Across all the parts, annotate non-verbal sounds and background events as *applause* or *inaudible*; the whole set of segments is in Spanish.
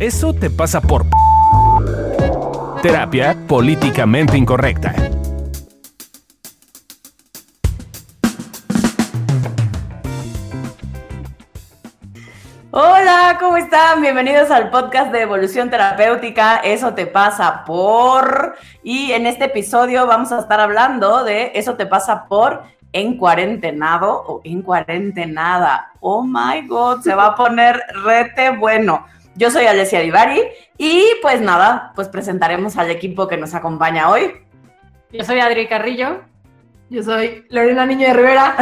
Eso te pasa por... Terapia políticamente incorrecta. Hola, ¿cómo están? Bienvenidos al podcast de Evolución Terapéutica. Eso te pasa por... Y en este episodio vamos a estar hablando de Eso te pasa por en cuarentenado o en cuarentenada. Oh my God, se va a poner rete bueno. Yo soy Alessia Divari y pues nada, pues presentaremos al equipo que nos acompaña hoy. Yo soy Adri Carrillo. Yo soy Lorena Niño de Rivera.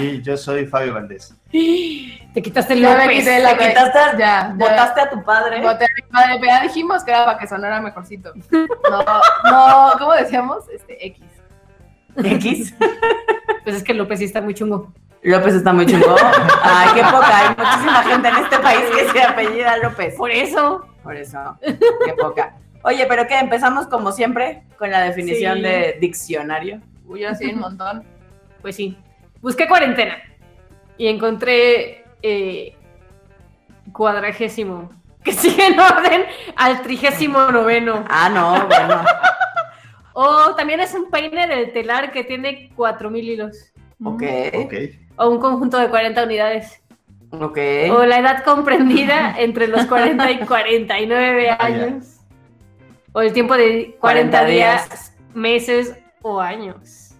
Y yo soy Fabio Valdés. *gasps* Te quitaste el Ya me López. quité la- Te quitaste, Ya, ya. votaste a tu padre. Voté a mi padre, pero ya dijimos que era para que sonara mejorcito. No, no, ¿cómo decíamos? Este, X. X. Pues es que López sí está muy chungo. López está muy chungo. Ay, qué poca. Hay muchísima gente en este país que se apellida López. Por eso. Por eso, qué poca. Oye, pero ¿qué? Empezamos como siempre con la definición Sí. de diccionario. Uy, yo sí, un montón. Pues sí. Busqué cuarentena y encontré eh, cuadragésimo, que sigue en orden al trigésimo noveno. Ah, no, bueno. O también es un peine del telar que tiene 4000 hilos. Ok, Ok. O un conjunto de 40 unidades. ok. O la edad comprendida entre los 40 y 49 Ah, años. O el tiempo de 40 días, meses o años.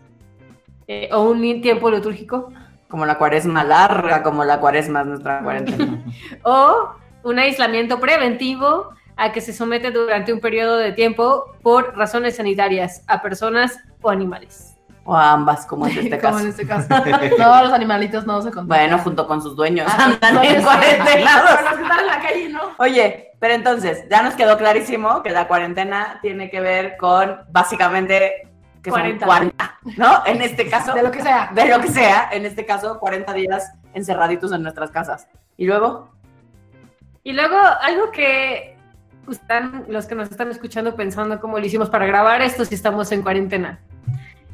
Eh, o un tiempo litúrgico. Como la cuaresma larga, como la cuaresma es nuestra cuarentena. *laughs* O un aislamiento preventivo a que se somete durante un periodo de tiempo por razones sanitarias a personas o animales. O a ambas, como en este *laughs* Como caso. en este caso. *laughs* No, los animalitos no se contagian. Bueno, junto con sus dueños. Ah, *laughs* Andan en están en la calle, ¿no? Oye, pero entonces, ya nos quedó clarísimo que la cuarentena tiene que ver con básicamente que son 40. 40, ¿no? En este caso, De lo que sea. de lo que sea, en este caso, 40 días encerraditos en nuestras casas. Y luego, Y luego algo que están los que nos están escuchando pensando cómo lo hicimos para grabar esto si estamos en cuarentena.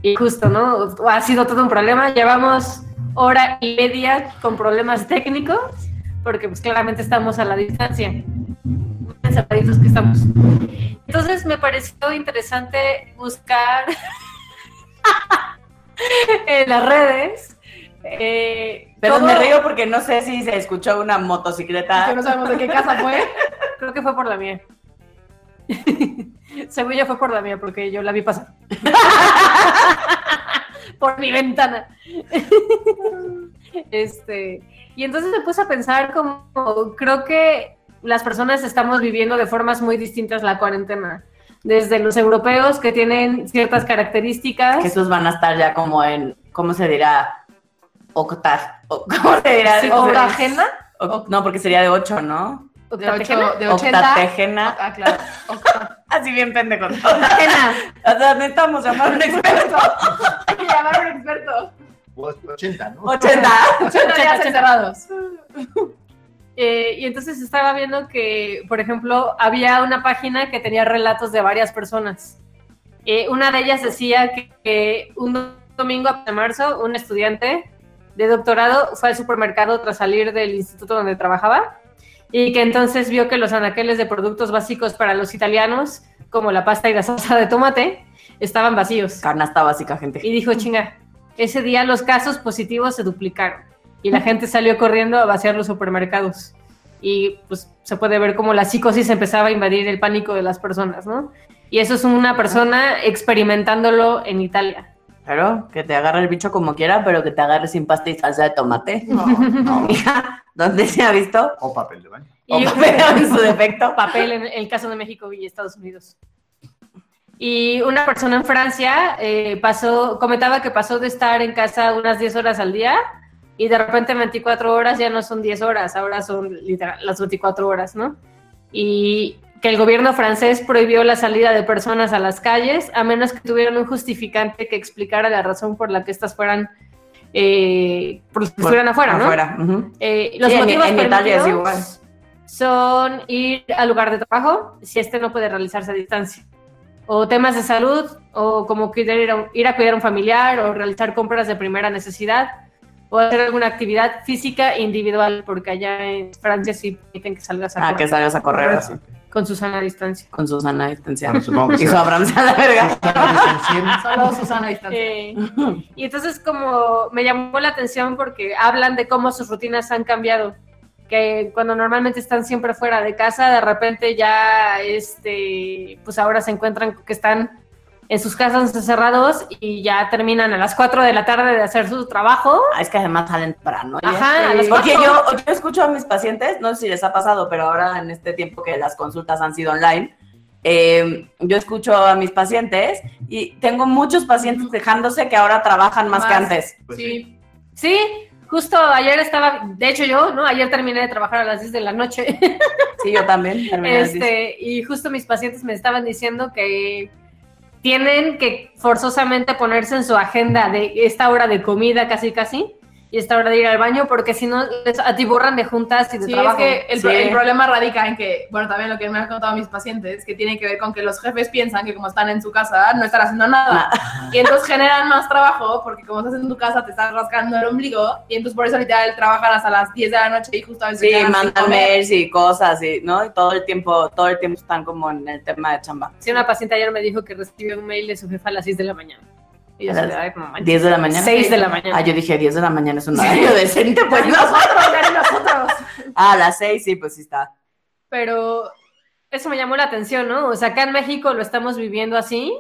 Y justo, ¿no? Ha sido todo un problema. Llevamos hora y media con problemas técnicos porque pues claramente estamos a la distancia. Encerraditos que estamos. Entonces me pareció interesante buscar *laughs* en las redes. eh, pero todo- me río porque no sé si se escuchó una Que motocicleta. no sabemos de qué casa fue. *laughs* Creo que fue por la mía. *laughs* Según yo fue por la mía, porque yo la vi pasar. *laughs* por mi ventana. este, y entonces me puse a pensar como, creo que las personas estamos viviendo de formas muy distintas la cuarentena. Desde los europeos que tienen ciertas características. Que esos van a estar ya como en, ¿cómo se dirá? Octar. o- ¿Cómo se dirá? Sí, O- octagena. o- no, porque sería de 8, ¿no? De, octagena. ocho, de 80. Octatégena. Ah, claro. Octa- *laughs* Así bien pendejo. Octagena. *laughs* O sea, necesitamos llamar a un experto. *laughs* Hay que llamar a un experto. Pues 80, ¿no? 80. 80 días encerrados. Eh, y entonces estaba viendo que, por ejemplo, había una página que tenía relatos de varias personas. Eh, una de ellas decía que, que un do- domingo de marzo, un estudiante de doctorado fue al supermercado tras salir del instituto donde trabajaba y que entonces vio que los anaqueles de productos básicos para los italianos, como la pasta y la salsa de tomate, estaban vacíos. Canasta básica, gente. Y dijo, chinga, ese día los casos positivos se duplicaron y la gente salió corriendo a vaciar los supermercados. Y pues se puede ver cómo la psicosis empezaba a invadir el pánico de las personas, ¿no? Y eso es una persona experimentándolo en Italia. Claro, que te agarre el bicho como quiera, pero que te agarre sin pasta y salsa de tomate. No. *laughs* No. Mija, ¿dónde se ha visto? O papel de baño. O Y pero en su defecto. papel en el caso de México y Estados Unidos. Y una persona en Francia eh, pasó, comentaba que pasó de estar en casa unas 10 horas al día y de repente 24 horas ya no son 10 horas, ahora son literal las 24 horas, ¿no? Y que el gobierno francés prohibió la salida de personas a las calles a menos que tuvieran un justificante que explicara la razón por la que estas fueran, eh, por que estuvieran afuera, ¿no? Afuera. ujú. Eh, los Sí, motivos en Italia es permitidos igual. son ir al lugar de trabajo si este no puede realizarse a distancia. O temas de salud, o como cuidar- ir, a, ir a cuidar a un familiar, o realizar compras de primera necesidad, o hacer alguna actividad física individual, porque allá en Francia sí permiten que salgas a Ah, que correr salgas a correr así, con Susana a distancia. con Susana distancia. Bueno, supongo que *laughs* Y su Abraham a la verga. Solo Susana a distancia. Eh, y entonces como me llamó la atención porque hablan de cómo sus rutinas han cambiado, que cuando normalmente están siempre fuera de casa, de repente ya, este, pues ahora se encuentran que están en sus casas encerrados y ya terminan a las 4 de la tarde de hacer su trabajo. Ah, es que además salen temprano. oye. Ajá, a las Porque yo, yo escucho a mis pacientes, no sé si les ha pasado, pero ahora en este tiempo que las consultas han sido online, eh, yo escucho a mis pacientes y tengo muchos pacientes quejándose que ahora trabajan más, que antes. Pues Sí, Sí, justo ayer estaba, de hecho yo, ¿no? Ayer terminé de trabajar a las 10 de la noche. Sí, yo también. terminé. Este, y justo mis pacientes me estaban diciendo que tienen que forzosamente ponerse en su agenda de esta hora de comida casi casi y esta hora de ir al baño porque si no les atiborran de juntas y de Sí, es trabajo. que el, pro- Sí. el problema radica en que, bueno, también lo que me han contado mis pacientes, que tiene que ver con que los jefes piensan que como están en su casa no están haciendo nada. Y entonces generan más trabajo porque como estás en tu casa te estás rascando el ombligo y entonces por eso literal trabajan hasta las 10 de la noche y justo a veces Sí, mandan mails y cosas, y, ¿no? Y todo el tiempo, todo el tiempo están como en el tema de chamba. Sí, una paciente ayer me dijo que recibió un mail de su jefa a las 6 de la mañana. Y yo ¿A las así de, "Ay, como manches". 10 de la mañana. 6 de la mañana. Ah, yo dije 10 de la mañana es un horario decente, pues *laughs* no. nosotros. *laughs* Ah, a las 6 sí, pues sí está. pero eso me llamó la atención, ¿no? O sea, acá en México lo estamos viviendo así,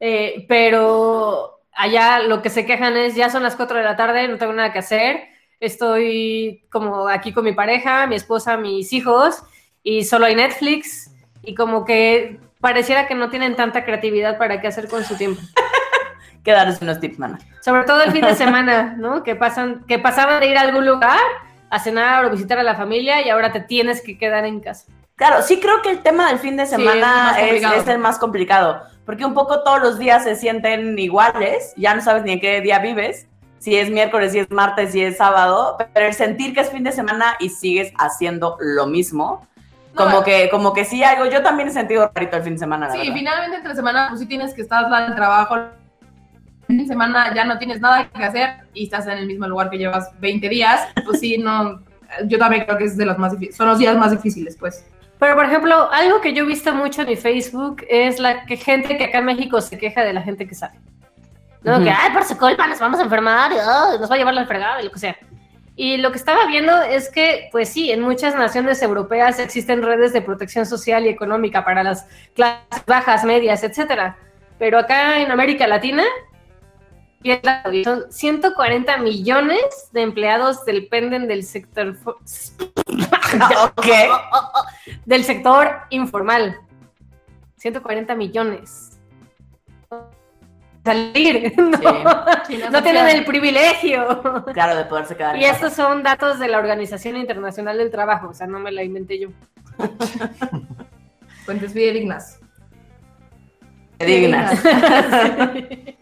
eh, pero allá lo que se quejan es, ya son las 4 de la tarde, no tengo nada que hacer, estoy como aquí con mi pareja, mi esposa, mis hijos, y solo hay Netflix, y como que pareciera que no tienen tanta creatividad para qué hacer con su tiempo. Que darles unos tips, mana. Sobre todo el fin de semana, ¿no? Que pasan, que pasaban de ir a algún lugar a cenar o visitar a la familia y ahora te tienes que quedar en casa. Claro, sí creo que el tema del fin de Sí, es semana es, el más complicado, porque un poco todos los días se sienten iguales, ya no sabes ni en qué día vives, si es miércoles, si es martes, si es sábado, pero el sentir que es fin de semana y sigues haciendo lo mismo, como que como que sí algo, yo también he sentido rarito el fin de semana, la Sí, verdad. finalmente entre semana pues sí tienes que estar el trabajo. Fin de semana ya no tienes nada que hacer y estás en el mismo lugar que llevas 20 días, pues sí, no, yo también creo que es de los más difíciles, son los días más difíciles, pues. Pero, por ejemplo, algo que yo he visto mucho en mi Facebook es la que gente que acá en México se queja de la gente que sale. ¿No? Ujú. Que, ay, por su culpa nos vamos a enfermar, y, ay, nos va a llevar la fregada, y lo que sea. Y lo que estaba viendo es que, pues sí, en muchas naciones europeas existen redes de protección social y económica para las clases bajas, medias, etcétera. Pero acá en América Latina, son 140 millones de empleados dependen del sector fo- *laughs* ok. del sector informal. 140 millones. Salir. *laughs* *laughs* No, no tienen el privilegio. Claro, de poderse quedar. en Y casa. estos son datos de la Organización Internacional del Trabajo, o sea, no me la inventé yo. Fuentes fidedignas. dignas. Sí,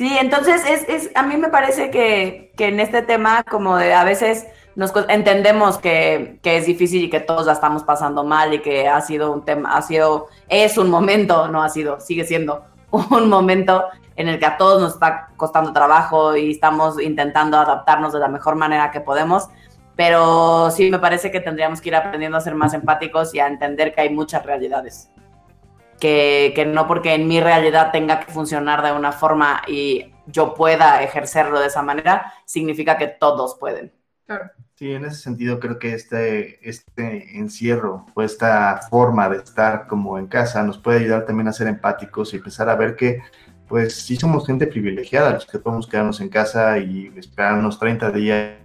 entonces es, es, a mí me parece que, que en este tema como de a veces nos entendemos que, que es difícil y que todos la estamos pasando mal y que ha sido un tema, ha sido, es un momento, no ha sido, sigue siendo *laughs* un momento en el que a todos nos está costando trabajo y estamos intentando adaptarnos de la mejor manera que podemos, pero sí me parece que tendríamos que ir aprendiendo a ser más empáticos y a entender que hay muchas realidades que, que no porque en mi realidad tenga que funcionar de una forma y yo pueda ejercerlo de esa manera, significa que todos pueden. Claro. Sí, en ese sentido creo que este, este encierro o esta forma de estar como en casa nos puede ayudar también a ser empáticos y empezar a ver que pues sí somos gente privilegiada, los que podemos quedarnos en casa y esperar unos 30 días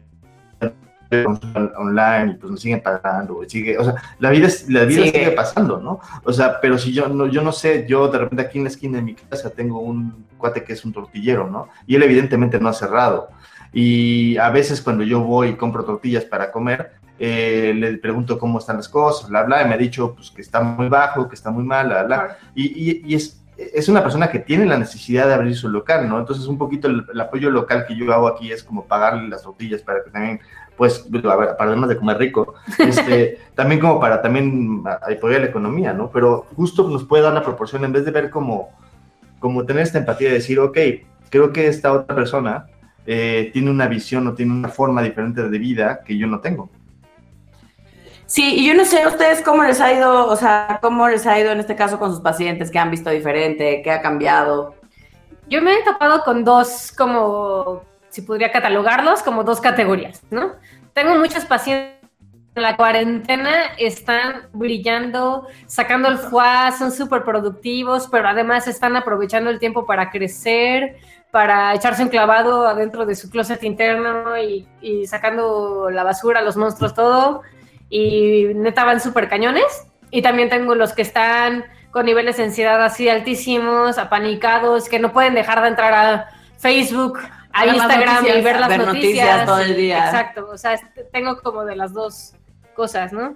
online y pues nos siguen pagando, sigue, o sea, la vida, la vida Sigue. sigue pasando, ¿no? O sea, pero si yo no, yo no sé, yo de repente aquí en la esquina de mi casa tengo un cuate que es un tortillero, ¿no? Y él evidentemente no ha cerrado. Y a veces cuando yo voy y compro tortillas para comer, eh, le pregunto cómo están las cosas, bla, bla, y me ha dicho pues, que está muy bajo, que está muy mal, bla, bla. Y, y- y es, es una persona que tiene la necesidad de abrir su local, ¿no? Entonces un poquito el, el apoyo local que yo hago aquí es como pagarle las tortillas para que también, pues, para además de comer rico, este, *laughs* también como para también apoyar la economía, ¿no? Pero justo nos puede dar la proporción en vez de ver como, como tener esta empatía de decir, ok, creo que esta otra persona eh, tiene una visión o tiene una forma diferente de vida que yo no tengo. Sí, y yo no sé a ustedes cómo les ha ido, o sea, cómo les ha ido en este caso con sus pacientes, qué han visto diferente, qué ha cambiado. Yo me he topado con dos, como, si podría catalogarlos, como dos categorías, ¿no? Tengo muchos pacientes en la cuarentena, están brillando, sacando el fuá, son súper productivos, pero además están aprovechando el tiempo para crecer, para echarse un clavado adentro de su closet interno y, y sacando la basura, los monstruos, todo. Y neta van súper cañones. Y también tengo los que están con niveles de ansiedad así altísimos, apanicados, que no pueden dejar de entrar a Facebook, a Instagram noticias, y ver las ver noticias. noticias todo el día. Exacto, o sea, este- tengo como de las dos cosas, ¿no?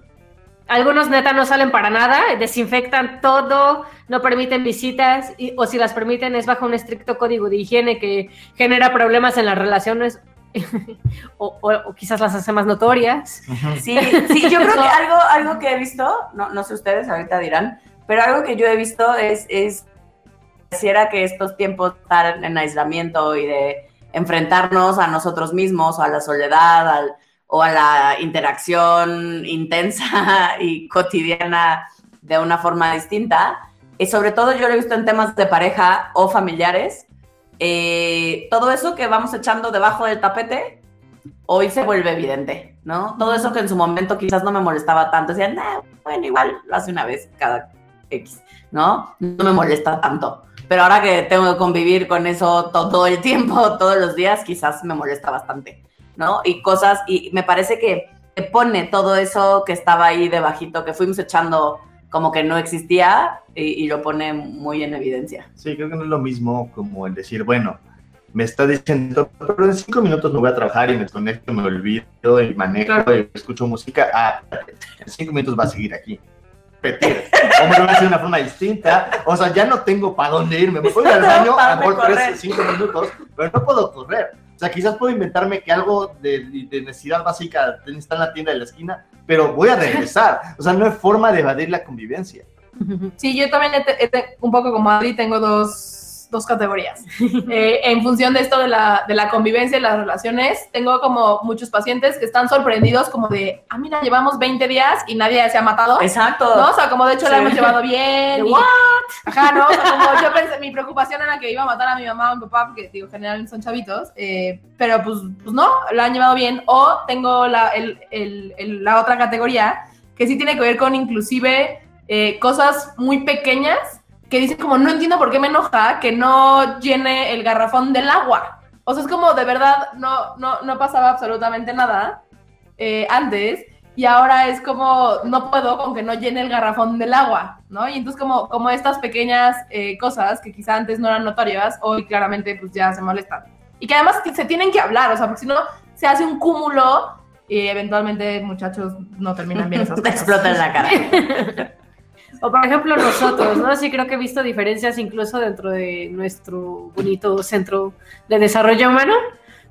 Algunos neta no salen para nada, desinfectan todo, no permiten visitas, y- o si las permiten es bajo un estricto código de higiene que genera problemas en las relaciones *laughs* o, o- o quizás las hace más notorias. Sí, sí, yo creo que *laughs* algo, algo que he visto, no, no sé ustedes, ahorita dirán, pero algo que yo he visto es, es pareciera que estos tiempos estar en aislamiento y de enfrentarnos a nosotros mismos, o a la soledad, al- o a la interacción intensa *laughs* y cotidiana de una forma distinta, y sobre todo yo lo he visto en temas de pareja o familiares, eh, todo eso que vamos echando debajo del tapete, hoy se vuelve evidente, ¿no? Todo eso que en su momento quizás no me molestaba tanto, decían, "Nah, bueno, igual lo hace una vez cada X, ¿no? No me molesta tanto. Pero ahora que tengo que convivir con eso todo el tiempo, *laughs* todos los días, quizás me molesta bastante, ¿no? Y cosas, y me parece que te pone todo eso que estaba ahí debajito, que fuimos echando como que no existía, y, y lo pone muy en evidencia. Sí, creo que no es lo mismo como el decir, bueno, me está diciendo, pero en cinco minutos me voy a trabajar y me conecto, me olvido y manejo y escucho música. Ah, en cinco minutos va a seguir aquí. Repetir. O me lo voy a hacer de una forma distinta. O sea, ya no tengo para dónde irme. Me puedo ir al *laughs* baño ¿Para a lo mejor dónde correr? tres, cinco minutos, pero no puedo correr. O sea, quizás puedo inventarme que algo de, de necesidad básica está en la tienda de la esquina, pero voy a regresar. O sea, no hay forma de evadir la convivencia. Sí, yo también, un poco como Adri, tengo dos, dos categorías. *laughs* Eh, en función de esto de la, de la convivencia y las relaciones, tengo como muchos pacientes que están sorprendidos como de, ah, mira, llevamos 20 días y nadie se ha matado. Exacto. ¿No? O sea, como de hecho la Sí. hemos llevado bien. De, y- Ajá, ¿no? O sea, como *laughs* yo pensé, mi preocupación era que iba a matar a mi mamá o mi papá, porque digo, generalmente son chavitos, eh, pero pues, pues no, la han llevado bien. O tengo la, el- el- el- la otra categoría que sí tiene que ver con inclusive eh, cosas muy pequeñas que dicen como, no entiendo por qué me enoja que no llene el garrafón del agua. O sea, es como de verdad no, no, no pasaba absolutamente nada eh, antes y ahora es como no puedo con que no llene el garrafón del agua, ¿no? Y entonces como, como estas pequeñas eh, cosas que quizá antes no eran notorias, hoy claramente pues ya se molestan. Y que además se tienen que hablar, o sea, porque si no se hace un cúmulo y eventualmente muchachos no terminan bien esas *laughs* Te cosas. explota en la cara. *laughs* O por ejemplo nosotros, ¿no? Sí creo que he visto diferencias incluso dentro de nuestro bonito centro de desarrollo humano.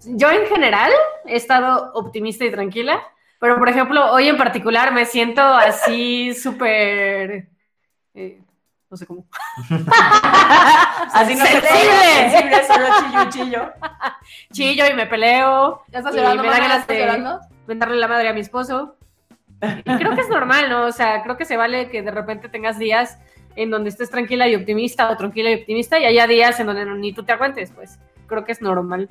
Yo en general he estado optimista y tranquila, pero por ejemplo hoy en particular me siento así súper... eh, no sé cómo. *laughs* Así no se Sensible. sensible, solo chillo, chillo. Chillo y me peleo, ¿Ya estás Y llorando? me da ganas ¿Estás de- llorando? mentarle la madre a mi esposo. Y creo que es normal, ¿no? O sea, creo que se vale que de repente tengas días en donde estés tranquila y optimista o tranquila y optimista y haya días en donde ni tú te aguantes, pues creo que es normal.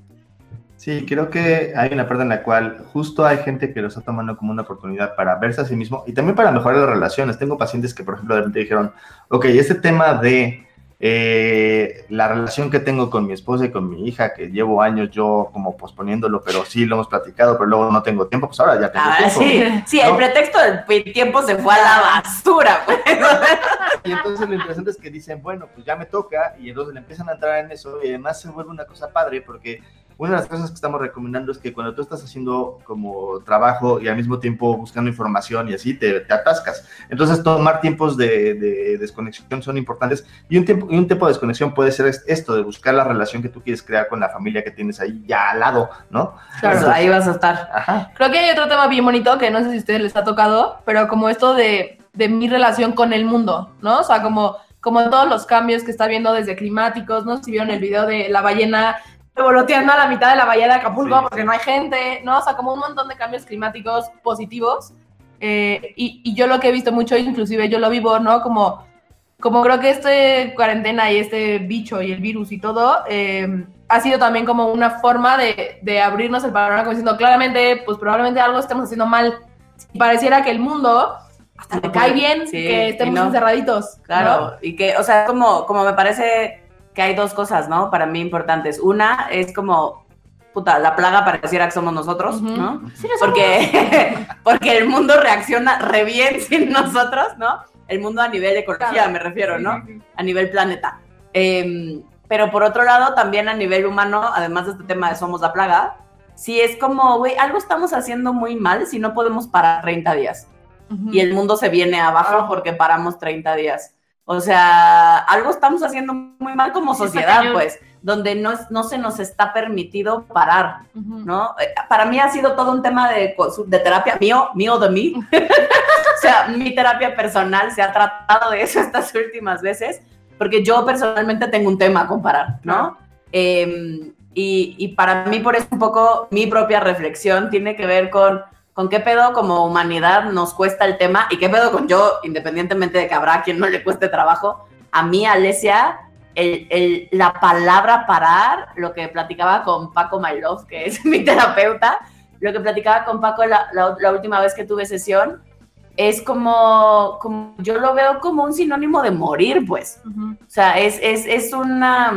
Sí, creo que hay una parte en la cual justo hay gente que lo está tomando como una oportunidad para verse a sí mismo y también para mejorar las relaciones. Tengo pacientes que, por ejemplo, de repente dijeron, ok, este tema de eh, la relación que tengo con mi esposa y con mi hija, que llevo años yo como posponiéndolo, pero sí lo hemos platicado, pero luego no tengo tiempo, pues ahora ya tengo Ah, tiempo. sí, sí, el No. pretexto del tiempo se fue a la basura, pues. *laughs* Y entonces lo interesante es que dicen, bueno, pues ya me toca, y entonces le empiezan a entrar en eso, y además se vuelve una cosa padre, porque una de las cosas que estamos recomendando es que cuando tú estás haciendo como trabajo y al mismo tiempo buscando información y así, te, te atascas. Entonces, tomar tiempos de, de desconexión son importantes, y un, tiempo, y un tiempo de desconexión puede ser es- esto, de buscar la relación que tú quieres crear con la familia que tienes ahí ya al lado, ¿no? Claro, ahí vas a estar. Ajá. Creo que hay otro tema bien bonito que no sé si a ustedes les ha tocado, pero como esto de, de mi relación con el mundo, ¿no? O sea, como, como todos los cambios que está viendo desde climáticos, ¿no? Si vieron el video de la ballena revoloteando a la mitad de la bahía de Acapulco Sí, porque no hay gente, ¿no? O sea, como un montón de cambios climáticos positivos. Eh, y, y yo lo que he visto mucho, inclusive yo lo vivo, ¿no? Como, como creo que este cuarentena y este bicho y el virus y todo eh, ha sido también como una forma de, de abrirnos el panorama, como diciendo claramente, pues probablemente algo estemos haciendo mal. Y pareciera que el mundo hasta le cae bien Sí, que estemos no. encerraditos. ¿no? Claro, y que, o sea, como, como me parece que hay dos cosas, ¿no? Para mí importantes. Una es como, puta, la plaga pareciera que somos nosotros, Ujú. ¿no? Porque, *laughs* porque el mundo reacciona re bien *laughs* sin nosotros, ¿no? El mundo a nivel de ecología, Claro. me refiero, Sí, ¿no? sí, sí. A nivel planeta. Em, pero por otro lado, también a nivel humano, además de este tema de somos la plaga, sí es como, güey, algo estamos haciendo muy mal si no podemos parar 30 días Ujú. y el mundo se viene abajo Abajo. porque paramos 30 días. O sea, algo estamos haciendo muy mal como sociedad, pues, donde no, es- no se nos está permitido parar. ¿no? Eh, Para mí ha sido todo un tema de, de terapia mío, mío de mí. *laughs* o sea, mi terapia personal se ha tratado de eso *laughs* estas últimas veces, porque yo personalmente tengo un tema con parar, ¿no? Eh, y, y para mí, por eso un poco mi propia reflexión tiene que ver con, con qué pedo como humanidad nos cuesta el tema y qué pedo con yo, independientemente de que habrá quien no le cueste trabajo. A mí, Alesia, el, el- la palabra parar, lo que platicaba con Paco My Love, que es *laughs* mi terapeuta, lo que platicaba con Paco la, la- la última vez que tuve sesión, es como, como, yo lo veo como un sinónimo de morir, pues. Ujú. O sea, es, es, es una...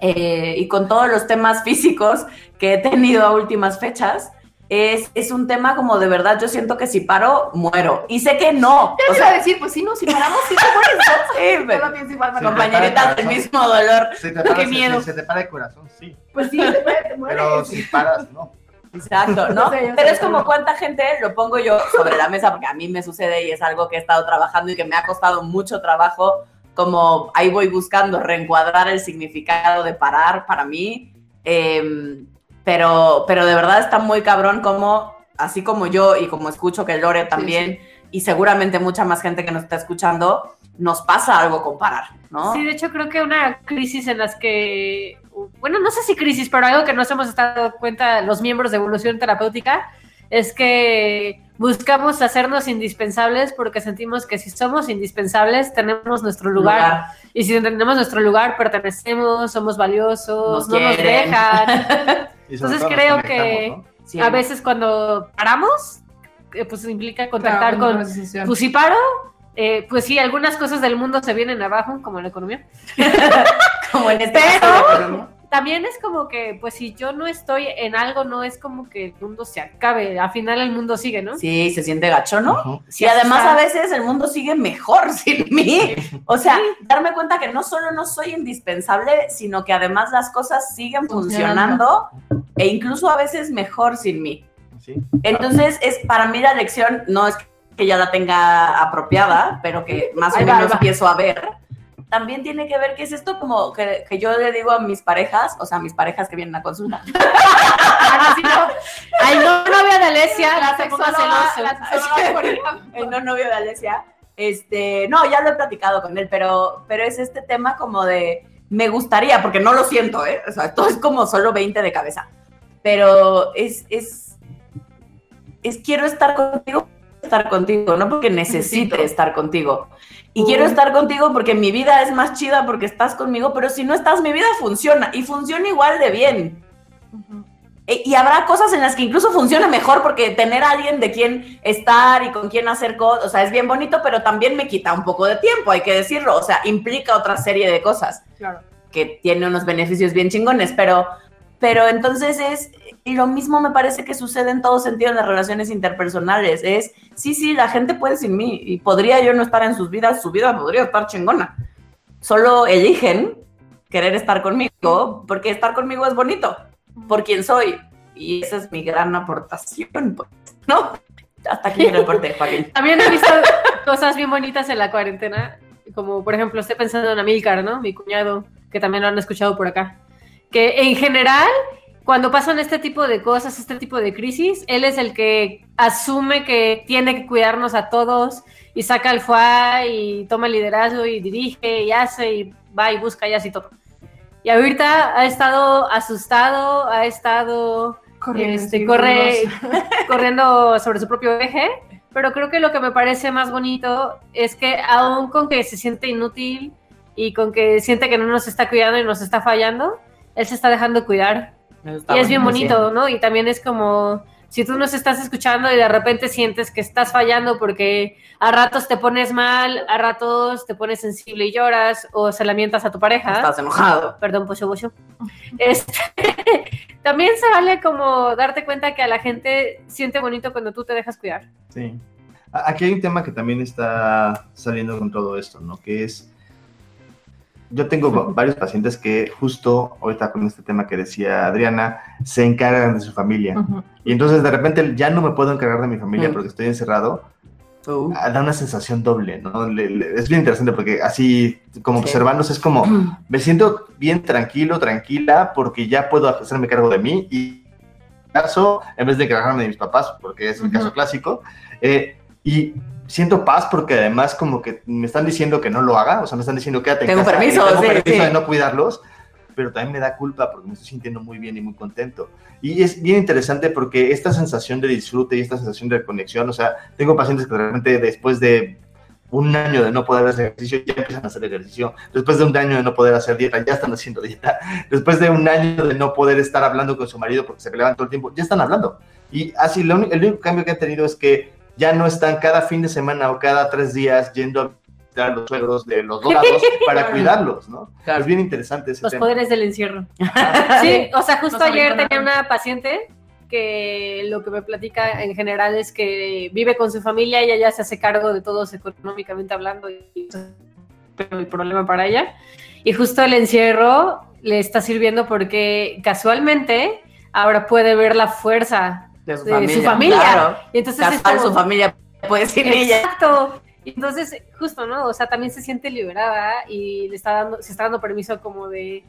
eh, y con todos los temas físicos que he tenido a últimas fechas, es, es un tema como de verdad, yo siento que si paro, muero. Y sé que no. Ya O te iba a sea, decir, pues sí, no, si paramos, sí te mueres, ¿no? *laughs* sí, pienso igual, Sí, compañeritas del mismo dolor. Se te para, Qué se- miedo. Se, te para el corazón, sí. Pues sí, te mueres, te *laughs* mueres. Pero si paras, no. Exacto, ¿no? *laughs* Pero es como cuánta gente lo pongo yo sobre la mesa, porque a mí me sucede y es algo que he estado trabajando y que me ha costado mucho trabajo, como ahí voy buscando reencuadrar el significado de parar para mí. Eh, pero, pero de verdad está muy cabrón como, así como yo y como escucho que Lore también, y seguramente mucha más gente que nos está escuchando, nos pasa algo con parar, ¿no? Sí, de hecho creo que una crisis en las que, bueno, no sé si crisis, pero algo que nos hemos dado cuenta los miembros de evolución terapéutica es que buscamos hacernos indispensables porque sentimos que si somos indispensables tenemos nuestro lugar, y si tenemos nuestro lugar pertenecemos, somos valiosos, Nos no nos dejan. *laughs* Entonces creo que- ¿no? Sí. A veces cuando paramos, eh, pues implica contactar Claro, con, pues si paro, eh, pues sí, algunas cosas del mundo se vienen abajo, como la economía. *laughs* como en este Pero- caso de economía. También es como que, pues si yo no estoy en algo, no es como que el mundo se acabe. Al final el mundo sigue, ¿no? Sí, se siente gacho, ¿no? Ujú. Y además o sea- a veces el mundo sigue mejor *laughs* sin mí. O sea, darme cuenta que no solo no soy indispensable, sino que además las cosas siguen funcionando e incluso a veces mejor sin mí. Sí. Entonces, es para mí la lección no es que ya la tenga apropiada, pero que más o Ahí menos va. empiezo a ver. También tiene que ver que es esto como que, que yo le digo a mis parejas, o sea, a mis parejas que vienen a consulta. *laughs* Así no, al no novia de Alesia, La no se ponga sexóloga, celoso. *laughs* el no novio de Alesia. Este, no, ya lo he platicado con él, pero, pero es este tema como de, me gustaría, porque no lo siento, ¿eh? O sea, esto es como solo 20 de cabeza, pero es, es, es quiero estar contigo, estar contigo, no porque necesite Necesito. estar contigo. Y quiero estar contigo porque mi vida es más chida porque estás conmigo, pero si no estás, mi vida funciona y funciona igual de bien. E- Y habrá cosas en las que incluso funciona mejor porque tener a alguien de quien estar y con quien hacer cosas, o sea, es bien bonito, pero también me quita un poco de tiempo, hay que decirlo, o sea, implica otra serie de cosas Claro. que tiene unos beneficios bien chingones, pero, pero entonces es, y lo mismo me parece que sucede en todo sentido en las relaciones interpersonales, es, sí, sí, la gente puede sin mí y podría yo no estar en sus vidas, su vida podría estar chingona, solo eligen querer estar conmigo porque estar conmigo es bonito por quien soy. Y esa es mi gran aportación, pues, ¿no? Hasta aquí el reporte, Joaquín. *laughs* También he visto cosas bien bonitas en la cuarentena, como por ejemplo, estoy pensando en Amílcar, ¿no? Mi cuñado, que también lo han escuchado por acá. Que en general, cuando pasan este tipo de cosas, este tipo de crisis, él es el que asume que tiene que cuidarnos a todos y saca el FUA y toma el liderazgo y dirige y hace y va y busca y y todo. Y ahorita ha estado asustado, ha estado Corriendo, este, corre, *laughs* corriendo sobre su propio eje. Pero creo que lo que me parece más bonito es que aún con que se siente inútil y con que siente que no nos está cuidando y nos está fallando, él se está dejando cuidar. y es bien bonito, ¿no? Y también es como, si tú nos estás escuchando y de repente sientes que estás fallando porque a ratos te pones mal, a ratos te pones sensible y lloras, o se lamentas a tu pareja. Estás enojado. Perdón, pocho, pocho. Este, *laughs* también se vale como darte cuenta que a la gente siente bonito cuando tú te dejas cuidar. Sí. Aquí hay un tema que también está saliendo con todo esto, ¿no? Que es, yo tengo va- varios pacientes que justo ahorita con este tema que decía Adriana, se encargan de su familia. Y entonces de repente ya no me puedo encargar de mi familia porque estoy encerrado. Uh. Ah, Da una sensación doble, ¿no? Le- le- es bien interesante porque así, como Sí. observándose, es como, me siento bien tranquilo, tranquila, porque ya puedo hacerme cargo de mí y caso, en vez de encargarme de mis papás, porque es el caso clásico, eh, y siento paz porque además como que me están diciendo que no lo haga, o sea, me están diciendo quédate en Tengo casa, y permiso, tengo sí, permiso sí. de no cuidarlos, pero también me da culpa porque me estoy sintiendo muy bien y muy contento. Y es bien interesante porque esta sensación de disfrute y esta sensación de conexión, o sea, tengo pacientes que realmente después de un año de no poder hacer ejercicio, ya empiezan a hacer ejercicio. Después de un año de no poder hacer dieta, ya están haciendo dieta. *laughs* Después de un año de no poder estar hablando con su marido porque se peleaban todo el tiempo, ya están hablando. Y así, lo uni- el único cambio que han tenido es que ya no están cada fin de semana o cada tres días yendo a los suegros de los dos lados *laughs* para cuidarlos, ¿no? Claro. Es bien interesante ese Los tema. poderes del encierro. Sí, o sea, justo ayer tenía una paciente que lo que me platica en general es que vive con su familia y ella se hace cargo de todos económicamente hablando y pero el problema para ella. Y justo el encierro le está sirviendo porque casualmente ahora puede ver la fuerza De su de familia. su familia. Claro. Y entonces es Casual, como- su familia puede sin ella. Exacto. Entonces, justo, ¿no? O sea, también se siente liberada y le está dando, se está dando permiso como de,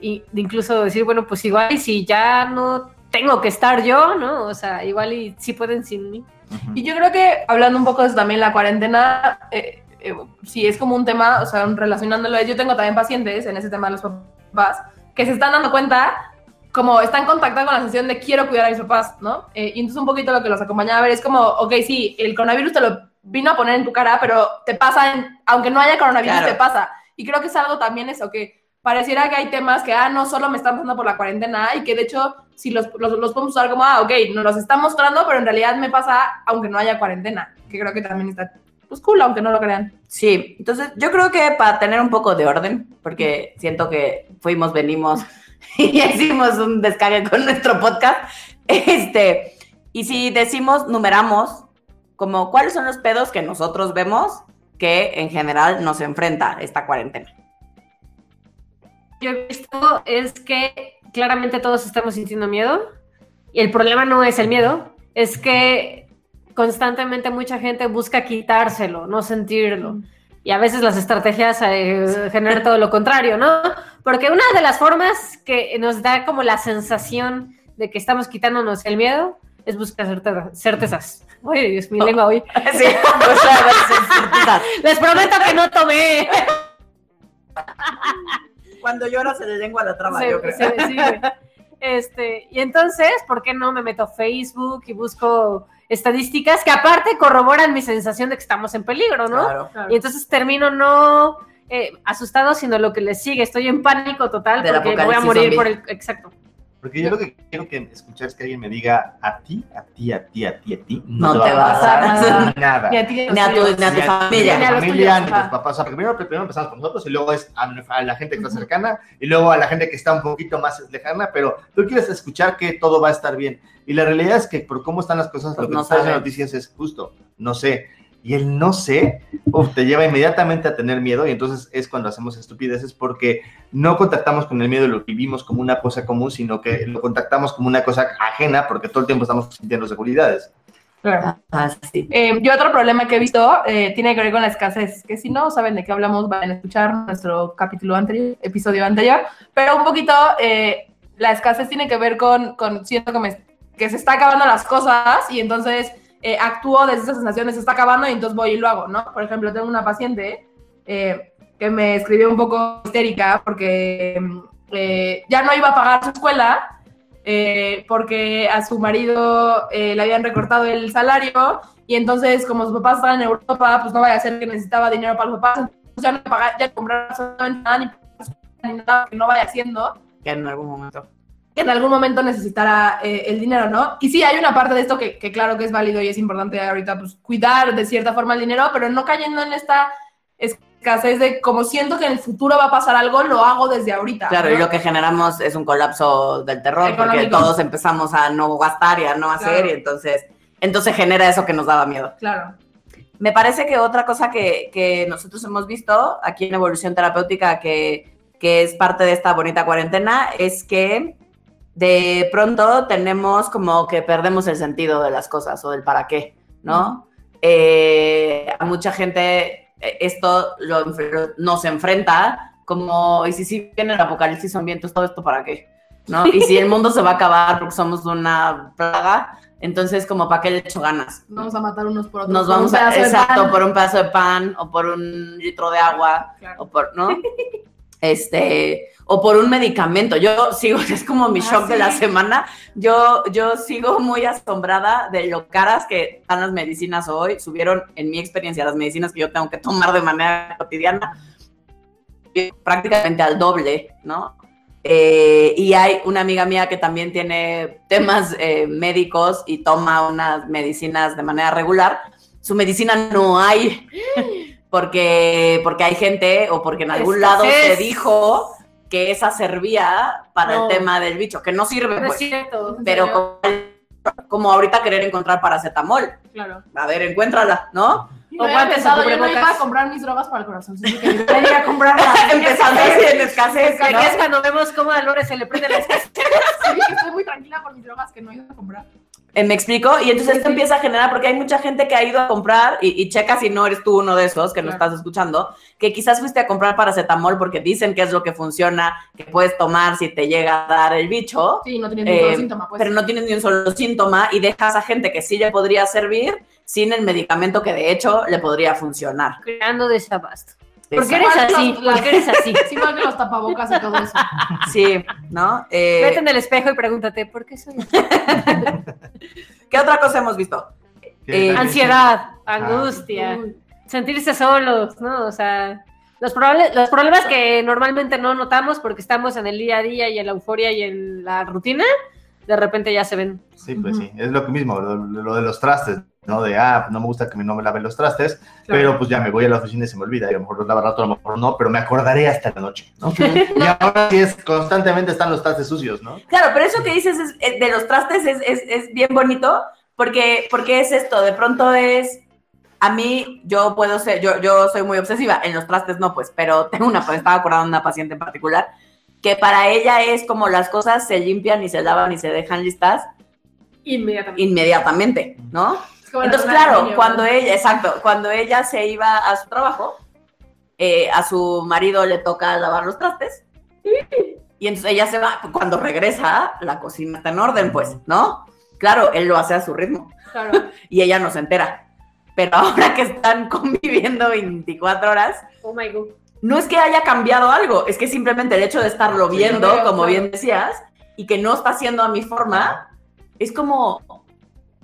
y, de incluso decir, bueno, pues igual y si ya no tengo que estar yo, ¿no? O sea, igual y si pueden sin mí. Ujú. Y yo creo que hablando un poco de también, la cuarentena, eh, eh, sí es como un tema, o sea, relacionándolo, yo tengo también pacientes en ese tema de los papás que se están dando cuenta, como están contactando con la sensación de quiero cuidar a mis papás, ¿no? Eh, y entonces un poquito lo que los acompañaba a ver es como, ok, sí, el coronavirus te lo vino a poner en tu cara, pero te pasa, en- aunque no haya coronavirus, Claro. te pasa. Y creo que es algo también eso, que pareciera que hay temas que, ah, no solo me están pasando por la cuarentena, y que de hecho, si los, los, los podemos usar como, ah, ok, nos los están mostrando, pero en realidad me pasa aunque no haya cuarentena, que creo que también está, pues cool, aunque no lo crean. Sí, entonces yo creo que para tener un poco de orden, porque siento que fuimos, venimos *laughs* y hicimos un descargue con nuestro podcast, este, y si decimos, numeramos, como cuáles son los pedos que nosotros vemos que en general nos enfrenta esta cuarentena. Yo he visto es que claramente todos estamos sintiendo miedo y el problema no es el miedo, es que constantemente mucha gente busca quitárselo, no sentirlo. Y a veces las estrategias eh, generan todo lo contrario, ¿no? Porque una de las formas que nos da como la sensación de que estamos quitándonos el miedo es buscar certeza- certezas. Ay, Dios, mi lengua hoy. *laughs* Sí, ver, *laughs* Les prometo que no tomé. Cuando llora se le lengua la trama, Se- yo creo. se- sí, güey. Este, y entonces, ¿por qué no me meto a Facebook y busco estadísticas que aparte corroboran mi sensación de que estamos en peligro, ¿no? Claro. Y entonces termino no eh, asustado, sino lo que le sigue. Estoy en pánico total Del porque voy a morir zombie. por el... Exacto. Porque yo lo que quiero que escuchar es que alguien me diga a ti, a ti, a ti, a ti, a ti, No te va a pasar nada. Ni a ti ni a tu, ni a tu familia. Ni a tu los familia, ni a tus papás. O sea, primero, primero empezamos por nosotros y luego es a, a la gente que está cercana y luego a la gente que está un poquito más lejana, pero tú quieres escuchar que todo va a estar bien. Y la realidad es que por cómo están las cosas, Pues lo que no nos traen las noticias es justo, no sé. Y el no sé uf, te lleva inmediatamente a tener miedo y entonces es cuando hacemos estupideces porque no contactamos con el miedo y lo vivimos como una cosa común, sino que lo contactamos como una cosa ajena porque todo el tiempo estamos sintiendo seguridades. Claro. Ah, sí. Eh, yo otro problema que he visto eh, tiene que ver con la escasez, que si no saben de qué hablamos, van a escuchar nuestro capítulo anterior, episodio anterior, pero un poquito eh, la escasez tiene que ver con, con siento que, me- que se está acabando las cosas y entonces eh, actúo desde esa sensación de se está acabando y entonces voy y lo hago, ¿no? Por ejemplo, tengo una paciente eh, que me escribió un poco histérica porque eh, ya no iba a pagar su escuela eh, porque a su marido eh, le habían recortado el salario y entonces como sus papás estaban en Europa, pues no vaya a ser que necesitaba dinero para los papás, entonces ya no pagar, ya absolutamente nada ni nada que no vaya haciendo Que en algún momento. Que en algún momento necesitará eh, el dinero, ¿no? Y sí, hay una parte de esto que, que claro que es válido y es importante ahorita, pues cuidar de cierta forma el dinero, pero no cayendo en esta escasez de como siento que en el futuro va a pasar algo, lo hago desde ahorita. Claro, ¿no? y lo que generamos es un colapso del terror, porque todos empezamos a no gastar y a no hacer, Claro. y entonces, entonces genera eso que nos daba miedo. Claro. Me parece que otra cosa que, que nosotros hemos visto aquí en Evolución Terapéutica, que, que es parte de esta bonita cuarentena, es que de pronto tenemos como que perdemos el sentido de las cosas o del para qué, ¿no? Eh, a mucha gente eh, esto lo, nos enfrenta como, y si sí viene el apocalipsis son vientos, todo esto para qué, ¿no? Y si el mundo se va a acabar porque somos una plaga, entonces como para qué le echo ganas. Vamos a matar unos por otros. Nos vamos a, exacto, pan. por un pedazo de pan o por un litro de agua Claro. o por, ¿no? *laughs* Este, o por un medicamento. Yo sigo, *laughs* es como mi Ah, shock de la sí. semana. Yo, yo sigo muy asombrada de lo caras que están las medicinas hoy. Subieron, en mi experiencia, las medicinas que yo tengo que tomar de manera cotidiana prácticamente al doble, ¿no? Eh, y hay una amiga mía que también tiene temas eh, médicos y toma unas medicinas de manera regular. Su medicina no hay *laughs* porque, porque hay gente o porque en algún lado se dijo que esa servía para No. el tema del bicho, que no sirve, No es pues. cierto. Pero como, como ahorita querer encontrar paracetamol. Claro. A ver, encuéntrala, ¿no? Yo O había guantes o pensado, yo no iba a comprar mis drogas para el corazón. sino que debería ir a comprarlas. *laughs* Empezando así en escasez. Que ¿no? es cuando vemos cómo a Lore se le prende la *laughs* escasez. Sí, que estoy muy tranquila por mis drogas que no he ido a comprar. Eh, ¿Me explico? Y entonces esto empieza a generar, porque hay mucha gente que ha ido a comprar, y, y checa si no eres tú uno de esos que Claro. estás escuchando, que quizás fuiste a comprar paracetamol porque dicen que es lo que funciona, que puedes tomar si te llega a dar el bicho, Sí, no tenía ningún Eh, síntoma, pues. pero no tienes ni un solo síntoma y dejas a gente que sí le podría servir sin el medicamento que de hecho le podría funcionar. Creando desabasto. ¿Por qué eres así? ¿Por qué eres así? Sí, igual que los tapabocas y todo eso. Sí, ¿no? Eh, Vete en el espejo y pregúntate, ¿por qué soy así? *laughs* ¿Qué otra cosa hemos visto? ¿Qué Eh? Ansiedad, angustia, Uy, sentirse solos, ¿no? O sea, los, los problemas que normalmente no notamos porque estamos en el día a día y en la euforia y en la rutina, de repente ya se ven. Sí, pues sí, es lo que mismo, lo, lo de los trastes, ¿no? De, ah, no me gusta que mi no me lave los trastes, pero pues ya me voy a la oficina y se me olvida, y a lo mejor los lava rato, a lo mejor no, pero me acordaré hasta la noche, ¿no? *laughs* y ahora sí es, constantemente están los trastes sucios, ¿no? Claro, pero eso que dices es- eh, de los trastes es, es- es bien bonito porque, porque es esto, de pronto es, a mí yo puedo ser, yo, yo soy muy obsesiva, en los trastes no, pues, pero *laughs* tengo una, estaba acordando de una paciente en particular, que para ella es como las cosas se limpian y se lavan y se dejan listas Inmediatamente. inmediatamente, ¿no? Entonces, la claro, cuando ¿no? ella, exacto, cuando ella se iba a su trabajo, eh, a su marido le toca lavar los trastes. Y entonces ella se va, cuando regresa, la cocina está en orden, pues, ¿no? Claro, él lo hace a su ritmo Claro. *laughs* y ella no se entera. Pero ahora que están *laughs* conviviendo 24 horas, Oh my god. no es que haya cambiado algo, es que simplemente el hecho de estarlo Sí, viendo, lo veo, como claro. bien decías, y que no está haciendo a mi forma, es como,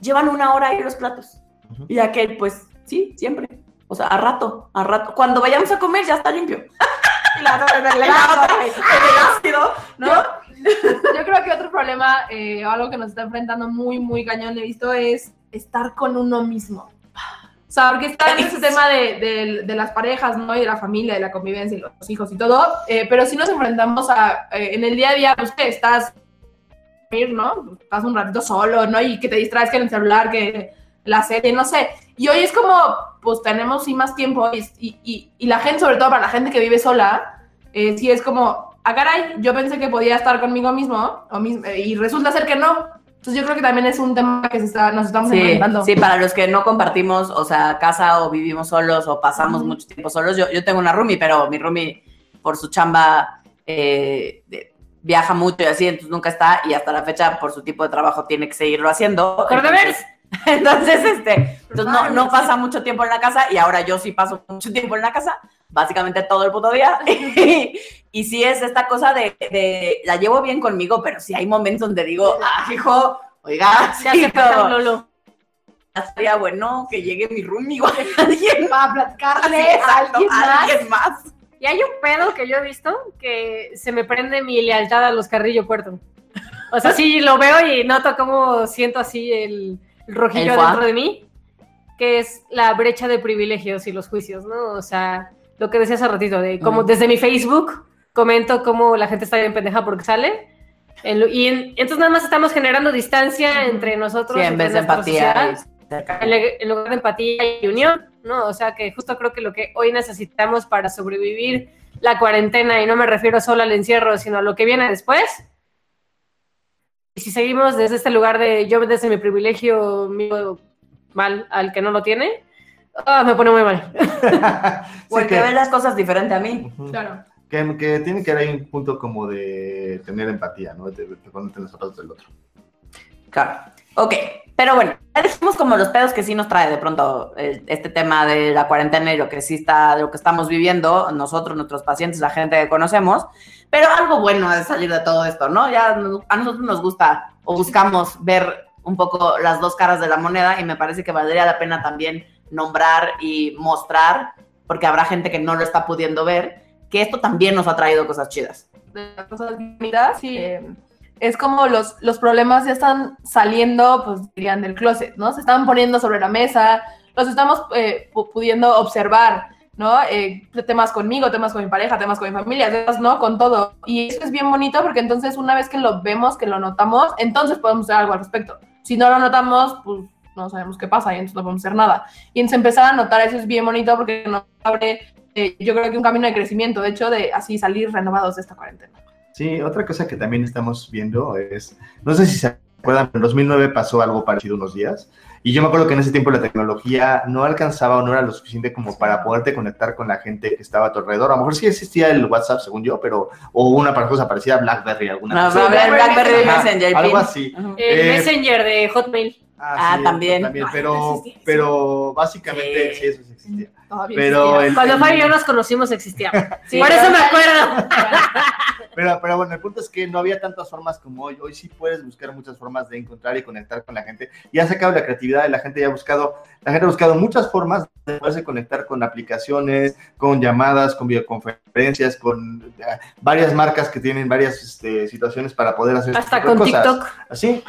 llevan una hora ahí los platos. Ujú. Y aquel, pues, sí, siempre. O sea, a rato, a rato. Cuando vayamos a comer ya está limpio. *laughs* vez, *laughs* el ácido, ¿no? Yo creo que otro problema, eh, algo que nos está enfrentando muy, muy cañón, he visto, es estar con uno mismo. O sea, porque está en ese tema de, de- de las parejas, ¿no? Y de la familia, de la convivencia y los hijos y todo. eh, pero si nos enfrentamos a, eh, en el día a día, pues que estás, ¿no? Estás un ratito solo, ¿no? Y que te distraes que en el celular, que la serie, no sé. Y hoy es como, pues tenemos sí más tiempo y, y- y- y la gente, sobre todo para la gente que vive sola, eh, sí es como, ah, caray, yo pensé que podía estar conmigo mismo o mis- eh, y resulta ser que no. Entonces yo creo que también es un tema que se está, nos estamos Sí, enfrentando. sí, para los que no compartimos, o sea, casa o vivimos solos o pasamos Ujú. mucho tiempo solos, yo, yo tengo una roomie, pero mi roomie por su chamba eh, de- viaja mucho y así, entonces nunca está y hasta la fecha por su tipo de trabajo tiene que seguirlo haciendo. Entonces. *laughs* Entonces, este, entonces no, no pasa mucho tiempo en la casa y ahora yo sí paso mucho tiempo en la casa, básicamente todo el puto día. *laughs* y sí es esta cosa de, de- la llevo bien conmigo, pero sí hay momentos donde digo, ah, hijo, oiga, Se sí, Lolo. estaría bueno que llegue mi roomie o *laughs* alguien Para platicarle a alguien más. Y hay un pedo que yo he visto que se me prende mi lealtad a los Carrillo Puerto. O sea, sí lo veo y noto cómo siento así el, el rojillo El dentro de mí, que es la brecha de privilegios y los juicios, ¿no? O sea, lo que decía hace ratito, de cómo Ujú. desde mi Facebook comento cómo la gente está bien pendeja porque sale. en y en- entonces nada más estamos generando distancia entre nosotros. Sí, en vez de empatía. sociedad en, le- en lugar de empatía y unión, ¿no? O sea que justo creo que lo que hoy necesitamos para sobrevivir la cuarentena, y no me refiero solo al encierro, sino a lo que viene después. Y si seguimos desde este lugar de yo desde mi privilegio miro mal al que no lo tiene, ah, me pone muy mal. *laughs* Sí, O el que que- ve las cosas diferente a mí. Ujú. Claro. Que, que tiene que haber un punto como de tener empatía, ¿no? De, de ponerte en los zapatos del otro. Claro. Ok, pero bueno, ya dijimos como los pedos que sí nos trae de pronto eh, este tema de la cuarentena y lo que sí está, de lo que estamos viviendo, nosotros, nuestros pacientes, la gente que conocemos, pero algo bueno de salir de todo esto, ¿no? Ya nos- a nosotros nos gusta o buscamos ver un poco las dos caras de la moneda y me parece que valdría la pena también nombrar y mostrar, porque habrá gente que no lo está pudiendo ver, que esto también nos ha traído cosas chidas. de cosas bonitas. eh, es como los, los problemas ya están saliendo, pues dirían, del closet, ¿no? Se están poniendo sobre la mesa, los estamos eh, pu- pudiendo observar, ¿no? Eh, temas conmigo, temas con mi pareja, temas con mi familia, temas, ¿no? Con todo. Y eso es bien bonito porque entonces una vez que lo vemos, que lo notamos, entonces podemos hacer algo al respecto. Si no lo notamos, pues no sabemos qué pasa y entonces no podemos hacer nada. Y entonces empezar a notar eso es bien bonito porque nos abre, eh, yo creo que un camino de crecimiento, de hecho, de así salir renovados de esta cuarentena. Sí, otra cosa que también estamos viendo es, no sé si se acuerdan, pero en 2009 pasó algo parecido unos días. Y yo me acuerdo que en ese tiempo la tecnología no alcanzaba o no era lo suficiente como para poderte conectar con la gente que estaba a tu alrededor. A lo mejor sí existía el WhatsApp, según yo, pero, o una para cosa parecida, BlackBerry, alguna No, cosa. Blackberry, Blackberry Ajá, Messenger. algo pin. así. El Eh, Messenger de Hotmail. Ah, sí, también. también pero, existía. pero básicamente Sí. sí, eso sí existía. Pero existía. el- Cuando Fabio y yo nos conocimos existía. *laughs* Sí, Por eso me acuerdo. *laughs* Pero, pero bueno, el punto es que no había tantas formas como hoy. Hoy sí puedes buscar muchas formas de encontrar y conectar con la gente. Y ha sacado la creatividad y la gente ya ha buscado, la gente ha buscado muchas formas de poderse conectar con aplicaciones, con llamadas, con videoconferencias, con eh, varias marcas que tienen varias este, situaciones para poder hacer Hasta este tipo con de cosas. TikTok. Así.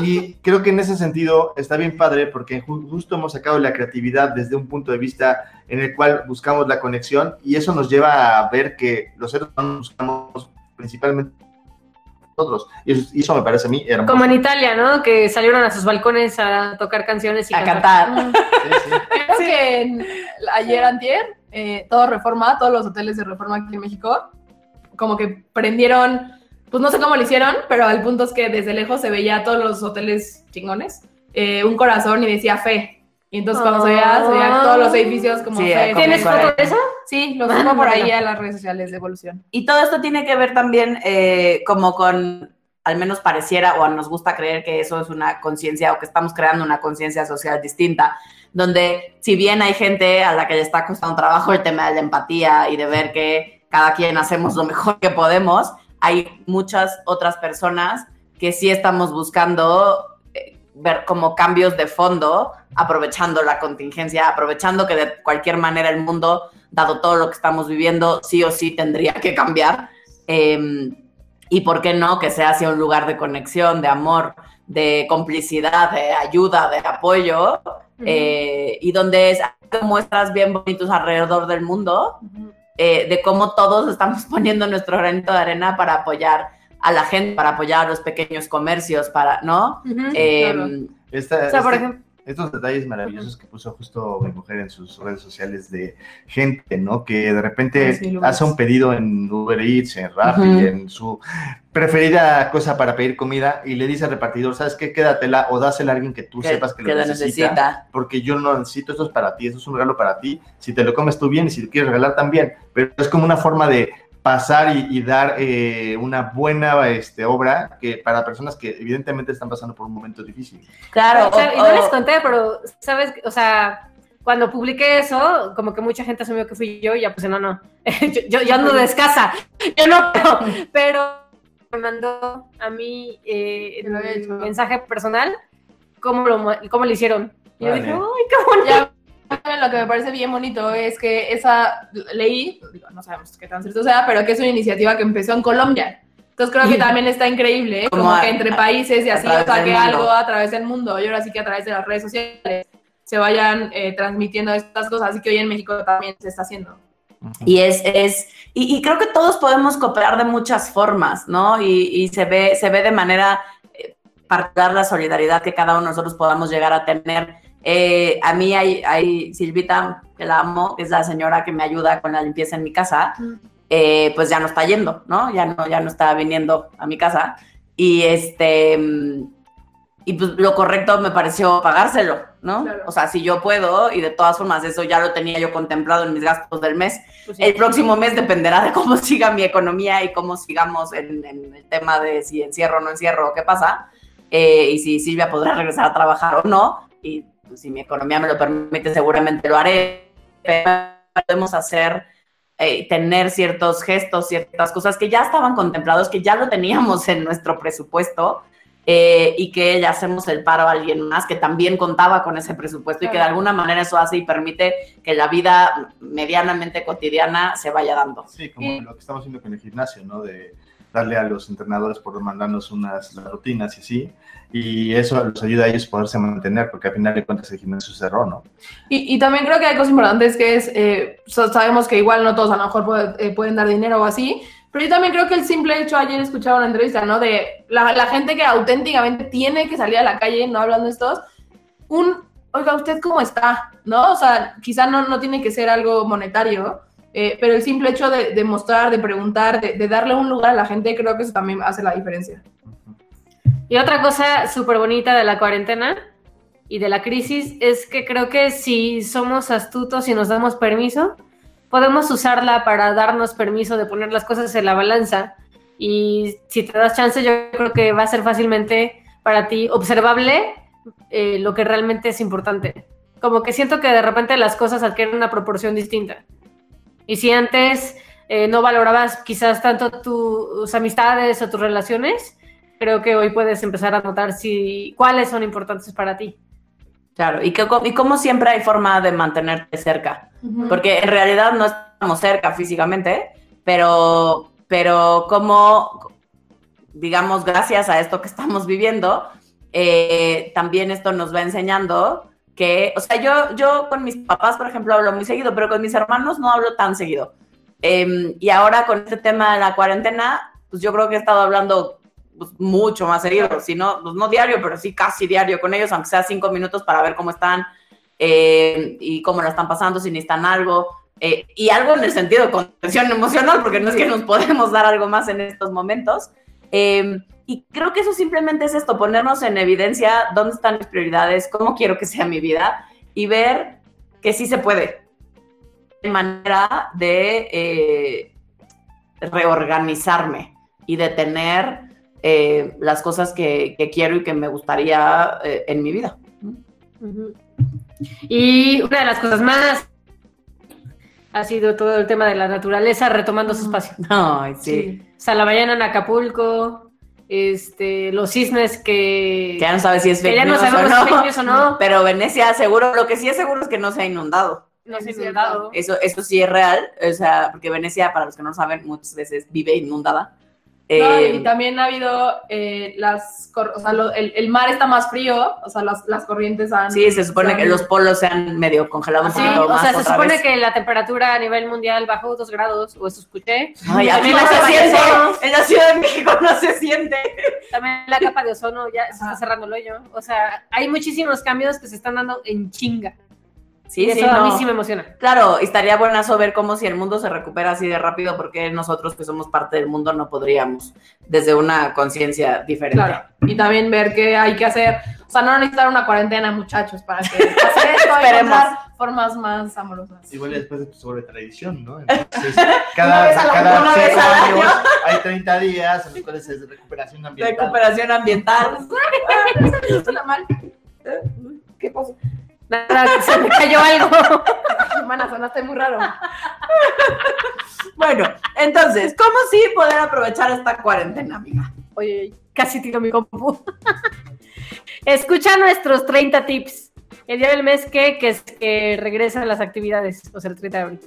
Y, y creo que en ese sentido está bien padre porque ju- justo hemos sacado la creatividad desde un punto de vista en el cual buscamos la conexión y eso nos lleva a ver que los seres humanos buscamos principalmente nosotros. Y eso, y eso me parece a mí hermoso. Como en Italia, ¿no? Que salieron a sus balcones a tocar canciones y A cantar. Sí, sí. Creo que en- ayer, antier, eh, todo Reforma, todos los hoteles de Reforma aquí en México, como que prendieron, pues no sé cómo lo hicieron, pero el punto es que desde lejos se veía a todos los hoteles chingones, eh, un corazón y decía fe. Y entonces cuando se veía, se veía todos los edificios como Sí, fe. como ¿Tienes foto de eso? Sí, lo subo por ahí a las redes sociales de Evolución. Y todo esto tiene que ver también eh, como con, al menos pareciera o nos gusta creer que eso es una conciencia o que estamos creando una conciencia social distinta, donde si bien hay gente a la que le está costando trabajo el tema de la empatía y de ver que cada quien hacemos lo mejor que podemos, hay muchas otras personas que sí estamos buscando ver como cambios de fondo, aprovechando la contingencia, aprovechando que de cualquier manera el mundo, dado todo lo que estamos viviendo, sí o sí tendría que cambiar. Eh, y por qué no que sea hacia un lugar de conexión, de amor, de complicidad, de ayuda, de apoyo, eh, y donde es muestras bien bonitos alrededor del mundo, eh, de cómo todos estamos *laughs* poniendo nuestro granito de arena para apoyar a la gente, para apoyar a los pequeños comercios, para, ¿no? Eh, claro. Esta- O sea, por este- ejemplo, estos detalles maravillosos que puso justo mi mujer en sus redes sociales de gente, ¿no? Que de repente Sí, hace un pedido en Uber Eats, en Rappi, en su preferida cosa para pedir comida y le dice al repartidor, ¿sabes qué? Quédatela o dásela a alguien que tú que, sepas que, que lo necesita, necesita. porque yo no necesito, esto es para ti, esto es un regalo para ti, si te lo comes tú bien y si lo quieres regalar también, pero es como una forma de pasar y, y dar eh, una buena este, obra que para personas que evidentemente están pasando por un momento difícil. Claro. O sea, y no les conté, pero, ¿sabes? O sea, cuando publiqué eso, como que mucha gente asumió que fui yo y ya puse, no, no. *laughs* yo, yo, yo ando de escasa. *laughs* Yo no, pero, pero me mandó a mí eh, el mensaje personal cómo lo, mo- cómo lo hicieron. Y yo dije, ¡ay, qué bonito! Ya, lo que me parece bien bonito es que esa leí, digo, no sabemos qué tan cierto sea, pero que es una iniciativa que empezó en Colombia. Entonces creo que también está increíble, ¿eh? Como como, a- que entre países y así, o sea, que algo a través del mundo y ahora sí que a través de las redes sociales se vayan eh, transmitiendo estas cosas. Así que hoy en México también se está haciendo. Y es, es y, y creo que todos podemos cooperar de muchas formas, ¿no? Y, y se ve, se ve de manera eh, particular la solidaridad que cada uno de nosotros podamos llegar a tener. Eh, a mí hay, hay Silvita, que la amo, que es la señora que me ayuda con la limpieza en mi casa, eh, pues ya no está yendo, ¿no? Ya no, ya no está viniendo a mi casa. Y este, y pues lo correcto me pareció pagárselo, ¿no? Claro. O sea, si yo puedo, y de todas formas eso ya lo tenía yo contemplado en mis gastos del mes, Pues sí. el próximo mes dependerá de cómo *laughs* siga mi economía y cómo sigamos en, en el tema de si encierro o no encierro o qué pasa, eh, y si Silvia podrá regresar a trabajar o no, y si mi economía me lo permite, seguramente lo haré, pero podemos hacer, eh, tener ciertos gestos, ciertas cosas que ya estaban contemplados, que ya lo teníamos en nuestro presupuesto, eh, y que le hacemos el paro a alguien más que también contaba con ese presupuesto y que de alguna manera eso hace y permite que la vida medianamente cotidiana se vaya dando. Sí, como lo que estamos haciendo con el gimnasio, ¿no? De darle a los entrenadores por mandarnos unas las rutinas y así. Y eso los ayuda a ellos poderse mantener, porque al final de cuentas el gimnasio cerró, ¿no? Y, y también creo que hay cosas importantes que es, eh, sabemos que igual no todos a lo mejor puede- eh, pueden dar dinero o así, pero yo también creo que el simple hecho, ayer escuchaba una entrevista, ¿no? De la, la gente que auténticamente tiene que salir a la calle, no hablando estos, un, oiga, ¿usted cómo está? ¿No? O sea, quizá no, no tiene que ser algo monetario, eh, pero el simple hecho de, de mostrar, de preguntar, de, de darle un lugar a la gente, creo que eso también hace la diferencia. Y otra cosa súper bonita de la cuarentena y de la crisis es que creo que si somos astutos y nos damos permiso, podemos usarla para darnos permiso de poner las cosas en la balanza. Y si te das chance, yo creo que va a ser fácilmente para ti observable eh, lo que realmente es importante. Como que siento que de repente las cosas adquieren una proporción distinta. Y si antes eh, no valorabas quizás tanto tus amistades o tus relaciones, creo que hoy puedes empezar a notar si cuáles son importantes para ti. Claro, y, que, y como siempre hay forma de mantenerte cerca, porque en realidad no estamos cerca físicamente, pero, pero como, digamos, gracias a esto que estamos viviendo, eh, también esto nos va enseñando que, o sea, yo, yo con mis papás, por ejemplo, hablo muy seguido, pero con mis hermanos no hablo tan seguido. Eh, y ahora con este tema de la cuarentena, pues yo creo que he estado hablando pues, mucho más seguido, si no, pues no diario, pero sí casi diario con ellos, aunque sea cinco minutos para ver cómo están eh, y cómo lo están pasando, si necesitan algo. eh, y algo en el sentido de contención emocional, porque no es que nos podemos dar algo más en estos momentos. Eh, y creo que eso simplemente es esto, ponernos en evidencia dónde están mis prioridades, cómo quiero que sea mi vida y ver que sí se puede. De manera de eh, reorganizarme y de tener eh, las cosas que, que, quiero y que me gustaría eh, en mi vida. Y una de las cosas más ha sido todo el tema de la naturaleza retomando su espacio. Ay, sí. sí. O sea, la mañana en Acapulco, este, los cisnes que... Que ya no sabes si es ya no sabemos o si es fake news o no. *laughs* Pero Venecia seguro, lo que sí es seguro es que no se ha inundado. No se ha inundado. Eso, eso sí es real, o sea, porque Venecia, para los que no saben, muchas veces vive inundada. No, eh, y también ha habido eh, las, o sea, lo, el, el, mar está más frío, o sea, las, las corrientes han... Sí, se supone han, que los polos se han medio congelado un sí, poquito o más sea, se supone vez. que la temperatura a nivel mundial bajó dos grados, o eso escuché. Ay, aquí no se siente, en la Ciudad de México no se siente. También la capa de ozono ya se está cerrando el hoyo, o sea, hay muchísimos cambios que se están dando en chinga. Sí, y eso sí, a no. mí sí me emociona. Claro, estaría buenazo ver cómo si el mundo se recupera así de rápido, porque nosotros que somos parte del mundo no podríamos, desde una conciencia diferente. Claro, y también ver qué hay que hacer. O sea, no necesitar una cuarentena, muchachos, para que pase esto, *laughs* Esperemos. formas más amorosas. Igual y después de tu sobre tradición, ¿no? *laughs* Entonces, Una cada, vez cada una vez seis años año. hay 30 días en los cuales es recuperación ambiental. Recuperación ambiental. *laughs* ¿Qué pasó? Nada, que se me cayó algo. *laughs* Hermana, sonaste muy raro. Bueno, entonces, ¿cómo sí poder aprovechar esta cuarentena, amiga? Oye, casi tiro mi compu. Escucha nuestros 30 tips. El día del mes que, que es que regresan las actividades, o sea, el 30 de abril.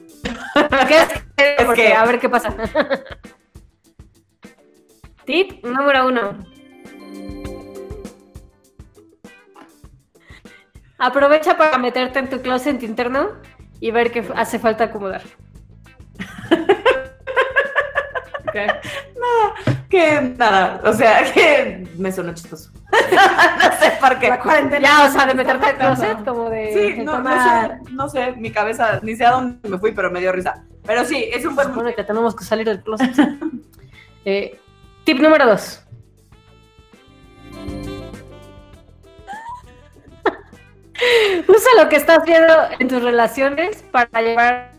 ¿Qué es que? Porque, que- a ver qué pasa. Tip número uno. Aprovecha para meterte en tu closet interno y ver qué hace falta acomodar. *laughs* Que nada, o sea, *laughs* que me sonó chistoso. *laughs* no sé por qué. La cuarentena. Ya, o sea, de meterte al closet, como de Sí, no, sé, no sé, mi cabeza, ni sé a dónde me fui, pero me dio risa. Pero sí, es un buen Supone que tenemos que salir del closet. Eh, tip número dos. *laughs* Usa lo que estás viendo en tus relaciones para llevar.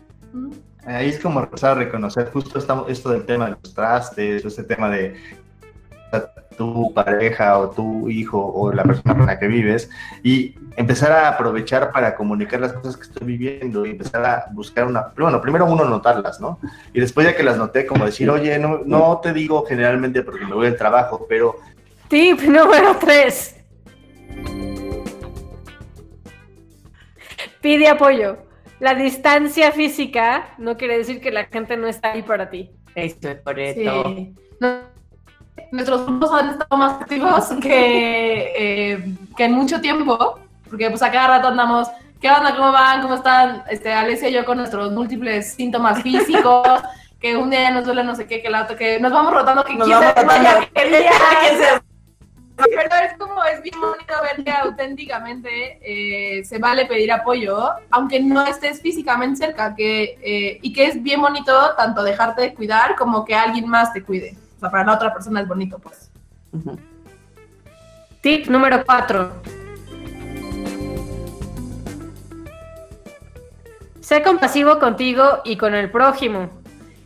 Ahí es como empezar a reconocer justo esto del tema de los trastes, este tema de tu pareja o tu hijo o la persona con la que vives y empezar a aprovechar para comunicar las cosas que estoy viviendo y empezar a buscar una, bueno, primero uno notarlas, ¿no? Y después ya que las noté, como decir, oye, no, no te digo generalmente porque me voy al trabajo, pero Tip número tres. Pide apoyo. La distancia física no quiere decir que la gente no está ahí para ti. Eso es correcto. Sí. No- Nuestros grupos han estado más activos que, eh, que en mucho tiempo, porque pues a cada rato andamos, ¿qué onda? ¿Cómo van? ¿Cómo están? Este, Alessia y yo con nuestros múltiples síntomas *laughs* físicos, que un día nos duele no sé qué, que la otra, que nos vamos rotando, que Nos quién vamos sabe rotando. vaya qué día. *laughs* ¿Quién se- *laughs* Pero es como, es bien bonito ver que auténticamente eh, se vale pedir apoyo, aunque no estés físicamente cerca, que, eh, y que es bien bonito tanto dejarte de cuidar como que alguien más te cuide. O sea, para la otra persona es bonito, pues. Tip número 4. Sé compasivo contigo y con el prójimo.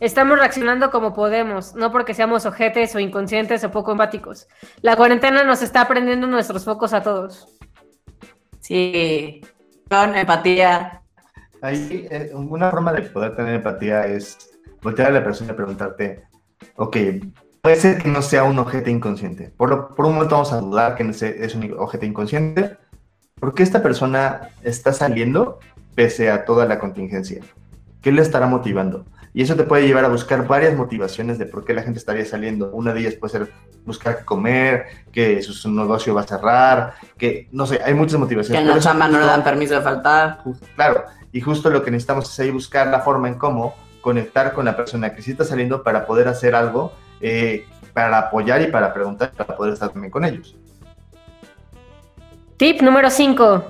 Estamos reaccionando como podemos, no porque seamos ojetes o inconscientes o poco empáticos. La cuarentena nos está prendiendo nuestros focos a todos. Sí, con empatía. Ahí, eh, una forma de poder tener empatía es voltear a la persona y preguntarte, ok, puede ser que no sea un objeto inconsciente. Por, lo- por un momento vamos a dudar que no sea- es un objeto inconsciente. ¿Por qué esta persona está saliendo pese a toda la contingencia? ¿Qué le estará motivando? Y eso te puede llevar a buscar varias motivaciones de por qué la gente estaría saliendo. Una de ellas puede ser buscar qué comer, que su, negocio va a cerrar, que no sé, hay muchas Que motivaciones. en la chamba no le dan permiso de faltar. Claro, y justo lo que necesitamos es ahí buscar la forma en cómo conectar con la persona que sí está saliendo para poder hacer algo, eh, para apoyar y para preguntar, para poder estar también con ellos. Tip número 5.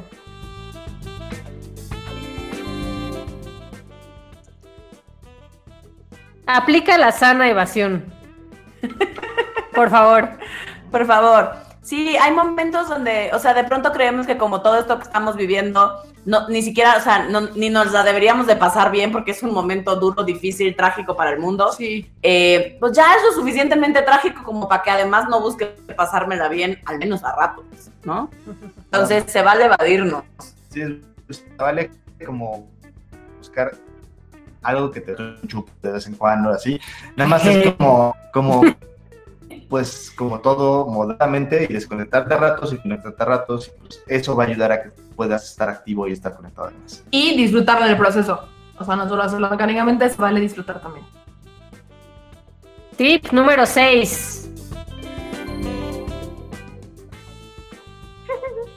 Aplica la sana evasión. Por favor. Por favor. Sí, hay momentos donde, o sea, de pronto creemos que como todo esto que estamos viviendo, no, ni siquiera, o sea, no- ni nos la deberíamos de pasar bien porque es un momento duro, difícil, trágico para el mundo. Sí. Eh, pues ya es lo suficientemente trágico como para que además no busque pasármela bien, al menos a ratos, ¿no? Entonces se vale evadirnos. Sí, pues, vale como buscar algo que te dé un chup de vez en cuando, así. Nada más es como, como, pues, como todo moderadamente y desconectarte a ratos y conectarte a ratos. y, pues, eso va a ayudar a que puedas estar activo y estar conectado además. Y disfrutar del proceso. O sea, no solo hacerlo mecánicamente, se vale disfrutar también. Tip número 6. *laughs*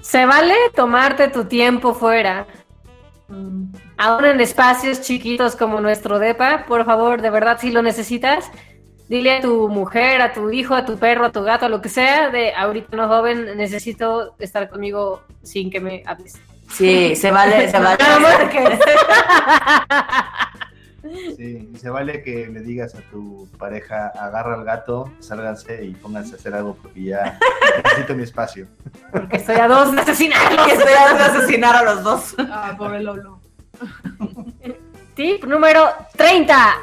Se vale tomarte tu tiempo fuera. Aún en espacios chiquitos como nuestro DEPA, por favor, de verdad, si lo necesitas, dile a tu mujer, a tu hijo, a tu perro, a tu gato, a lo que sea, de ahorita no joven, necesito estar conmigo sin que me hables. Sí, se vale, se vale. *laughs* *laughs* Sí, y se vale que le digas a tu pareja, agarra al gato, sálganse y pónganse a hacer algo porque ya necesito mi espacio. *laughs* Porque estoy a dos de asesinarlos. Que estoy a de asesinar a los dos. Ah, pobre Lolo. *laughs* Tip número 30.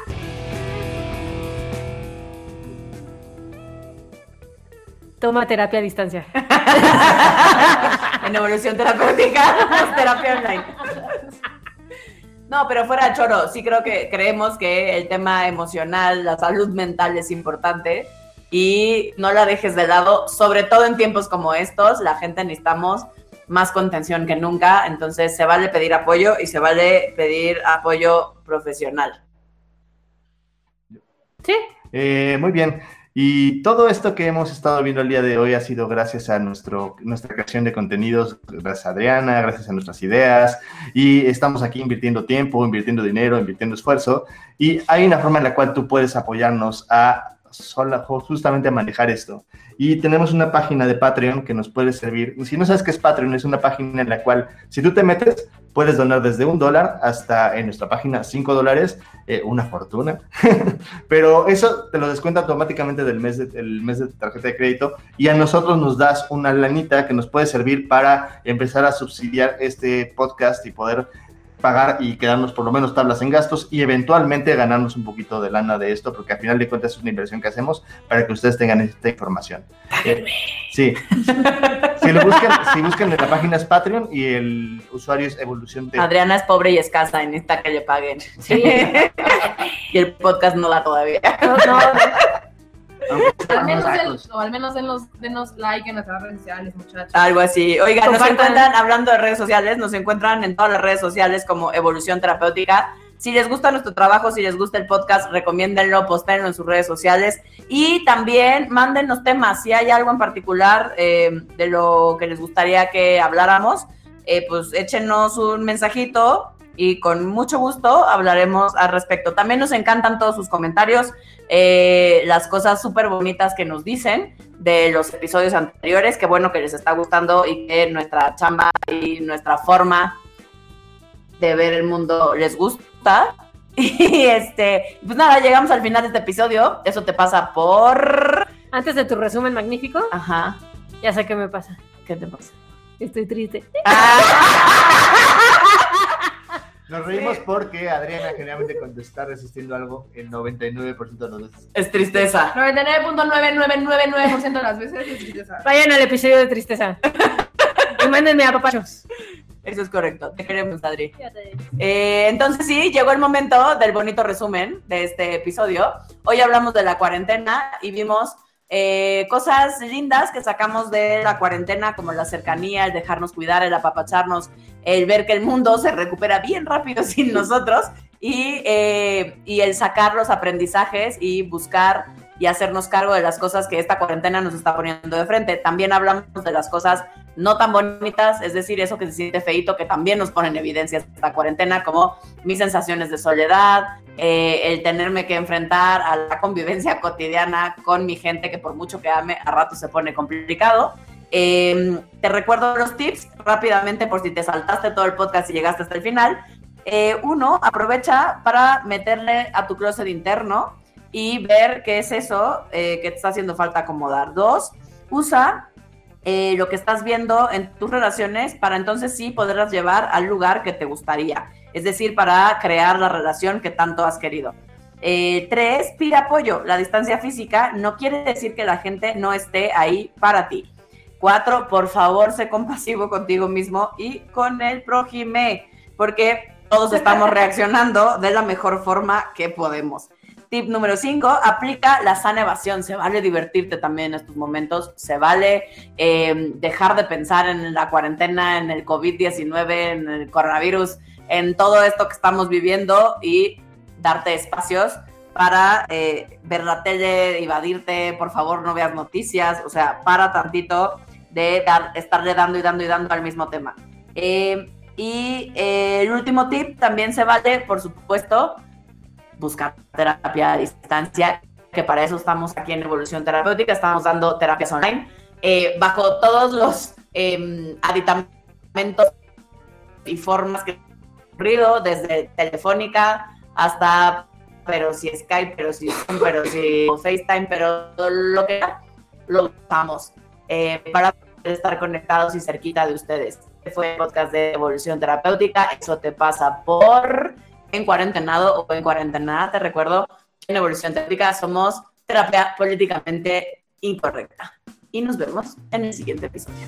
Toma terapia a distancia. *laughs* en evolución terapéutica, terapia online. No, pero fuera de choro, sí creo que creemos que el tema emocional, la salud mental es importante y no la dejes de lado, sobre todo en tiempos como estos, la gente necesitamos más contención que nunca, entonces se vale pedir apoyo y se vale pedir apoyo profesional. Sí. Eh, muy bien. Y todo esto que hemos estado viendo el día de hoy ha sido gracias a nuestro, nuestra creación de contenidos, gracias a Adriana, gracias a nuestras ideas. Y estamos aquí invirtiendo tiempo, invirtiendo dinero, invirtiendo esfuerzo. Y hay una forma en la cual tú puedes apoyarnos a sola, justamente a manejar esto. Y tenemos una página de Patreon que nos puede servir. Si no sabes qué es Patreon, es una página en la cual si tú te metes, puedes donar desde un dólar hasta en nuestra página cinco dólares, eh, una fortuna. *laughs* Pero eso te lo descuenta automáticamente del mes de, el mes de tarjeta de crédito y a nosotros nos das una lanita que nos puede servir para empezar a subsidiar este podcast y poder pagar y quedarnos por lo menos tablas en gastos y eventualmente ganarnos un poquito de lana de esto, porque al final de cuentas es una inversión que hacemos para que ustedes tengan esta información. Eh, sí. si lo buscan, si buscan en la página es Patreon y el usuario es Evolución de... Adriana es pobre y escasa y necesita que le paguen. Sí. *laughs* y el podcast no da todavía. No, no, Al menos, o al menos denos, denos like en nuestras redes sociales, muchachos. Algo así. Oigan, nos encuentran, hablando de redes sociales, nos encuentran en todas las redes sociales como Evolución Terapéutica. Si les gusta nuestro trabajo, si les gusta el podcast, recomiéndenlo, postéenlo en sus redes sociales. Y también mándenos temas. Si hay algo en particular eh, de lo que les gustaría que habláramos, eh, pues échenos un mensajito y con mucho gusto hablaremos al respecto. También nos encantan todos sus comentarios, eh, las cosas súper bonitas que nos dicen de los episodios anteriores. Qué bueno que les está gustando y que nuestra chamba y nuestra forma de ver el mundo les gusta. *laughs* Y este, pues nada, llegamos al final de este episodio. Eso te pasa por. Antes de tu resumen magnífico, Ajá. ya sé qué me pasa. ¿Qué te pasa? Estoy triste. Nos reímos porque Adriana generalmente cuando está resistiendo algo, el 99% de las veces. Es tristeza. 99.9999% de las veces es tristeza. Vayan al episodio de tristeza. Y mándenme a papachos. Eso es correcto. Te queremos, Adri. Eh, entonces sí, llegó el momento del bonito resumen de este episodio. Hoy hablamos de la cuarentena y vimos eh, cosas lindas que sacamos de la cuarentena, como la cercanía, el dejarnos cuidar, el apapacharnos, el ver que el mundo se recupera bien rápido *laughs* sin nosotros y, eh, y el sacar los aprendizajes y buscar y hacernos cargo de las cosas que esta cuarentena nos está poniendo de frente. También hablamos de las cosas no tan bonitas, es decir, eso que se siente feito, que también nos pone en evidencia esta cuarentena, como mis sensaciones de soledad, eh, el tenerme que enfrentar a la convivencia cotidiana con mi gente, que por mucho que ame, a rato se pone complicado. Eh, te recuerdo los tips rápidamente por si te saltaste todo el podcast y llegaste hasta el final. Eh, uno, aprovecha para meterle a tu closet interno y ver qué es eso eh, que te está haciendo falta acomodar. Dos, usa lo que estás viendo en tus relaciones para entonces sí poderlas llevar al lugar que te gustaría. Es decir, para crear la relación que tanto has querido. Eh, tres, pide apoyo. La distancia física no quiere decir que la gente no esté ahí para ti. Cuatro, por favor, sé compasivo contigo mismo y con el prójime, porque todos estamos *laughs* reaccionando de la mejor forma que podemos. Tip número 5, aplica la sana evasión. Se vale divertirte también en estos momentos. Se vale eh, dejar de pensar en la cuarentena, en el COVID-19, en el coronavirus, en todo esto que estamos viviendo y darte espacios para eh, ver la tele, evadirte, por favor no veas noticias, o sea, para tantito de dar, estarle dando y dando y dando al mismo tema. Eh, y eh, el último tip también se vale, por supuesto, buscar terapia a distancia, que para eso estamos aquí en Evolución Terapéutica, estamos dando terapias online, eh, bajo todos los eh, aditamentos y formas que desde telefónica hasta, pero si Skype, pero si Zoom, pero si FaceTime, pero lo que lo usamos eh, para estar conectados y cerquita de ustedes. Este fue el podcast de Evolución Terapéutica. Eso te pasa por en cuarentenado o en cuarentena. Te recuerdo, en Evolución Terapéutica somos terapia políticamente incorrecta. Y nos vemos en el siguiente episodio.